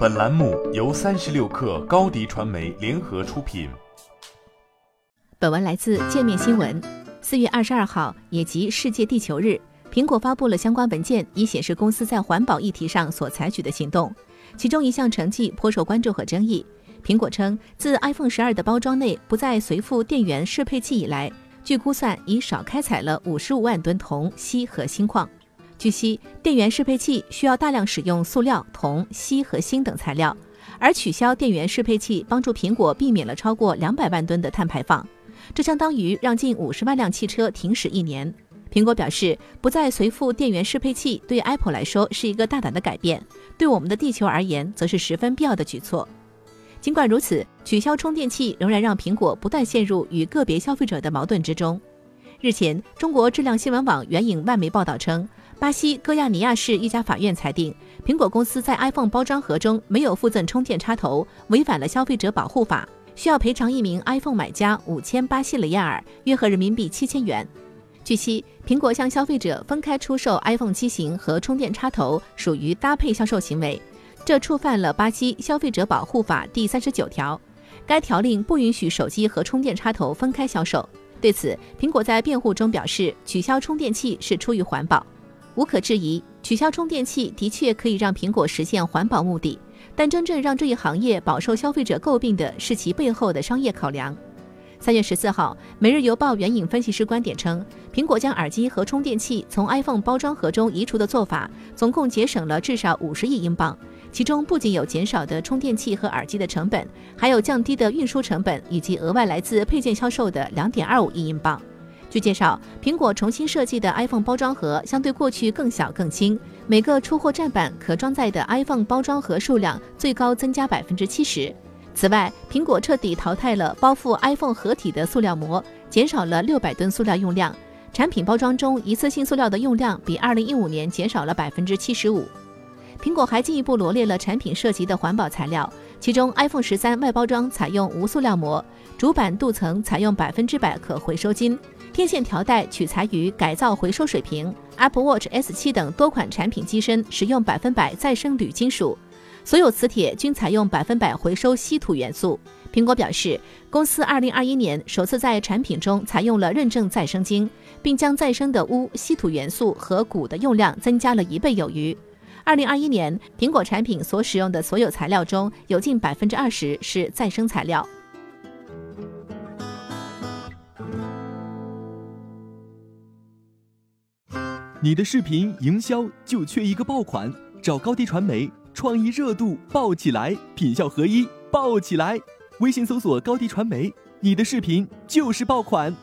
本栏目由三十六氪高低传媒联合出品。本文来自界面新闻。四月二十二号，也即世界地球日，苹果发布了相关文件，以显示公司在环保议题上所采取的行动。其中一项成绩颇受关注和争议。苹果称，自 iPhone 十二的包装内不再随附电源适配器以来，据估算已少开采了五十五万吨铜、锡和锌矿。据悉，电源适配器需要大量使用塑料、铜、锡和锌等材料，而取消电源适配器帮助苹果避免了超过两百万吨的碳排放，这相当于让近五十万辆汽车停驶一年。苹果表示，不再随附电源适配器对 Apple 来说是一个大胆的改变，对我们的地球而言则是十分必要的举措。尽管如此，取消充电器仍然让苹果不断陷入与个别消费者的矛盾之中。日前，中国质量新闻网援引外媒报道称。巴西戈亚尼亚市一家法院裁定，苹果公司在 iPhone 包装盒中没有附赠充电插头，违反了消费者保护法，需要赔偿一名 iPhone 买家五千巴西雷亚尔，约合人民币七千元。据悉，苹果向消费者分开出售 iPhone 机型和充电插头，属于搭配销售行为，这触犯了巴西消费者保护法第三十九条。该条令不允许手机和充电插头分开销售。对此，苹果在辩护中表示，取消充电器是出于环保。无可置疑，取消充电器的确可以让苹果实现环保目的，但真正让这一行业饱受消费者诟病的是其背后的商业考量。三月十四号，《每日邮报》援引分析师观点称，苹果将耳机和充电器从 iPhone 包装盒中移除的做法，总共节省了至少五十亿英镑，其中不仅有减少的充电器和耳机的成本，还有降低的运输成本以及额外来自配件销售的两点二五亿英镑。据介绍，苹果重新设计的 iPhone 包装盒相对过去更小更轻，每个出货站板可装载的 iPhone 包装盒数量最高增加百分之七十。此外，苹果彻底淘汰了包覆 iPhone 盒体的塑料膜，减少了六百吨塑料用量。产品包装中一次性塑料的用量比二零一五年减少了百分之七十五。苹果还进一步罗列了产品涉及的环保材料，其中 iPhone 十三外包装采用无塑料膜，主板镀层采用百分之百可回收金。天线条带取材于改造回收水平，Apple Watch S7 等多款产品机身使用百分百再生铝金属，所有磁铁均采用百分百回收稀土元素。苹果表示，公司2021年首次在产品中采用了认证再生金，并将再生的钨、稀土元素和钴的用量增加了一倍有余。2021年，苹果产品所使用的所有材料中有近百分之二十是再生材料。你的视频营销就缺一个爆款，找高低传媒，创意热度爆起来，品效合一爆起来。微信搜索高低传媒，你的视频就是爆款。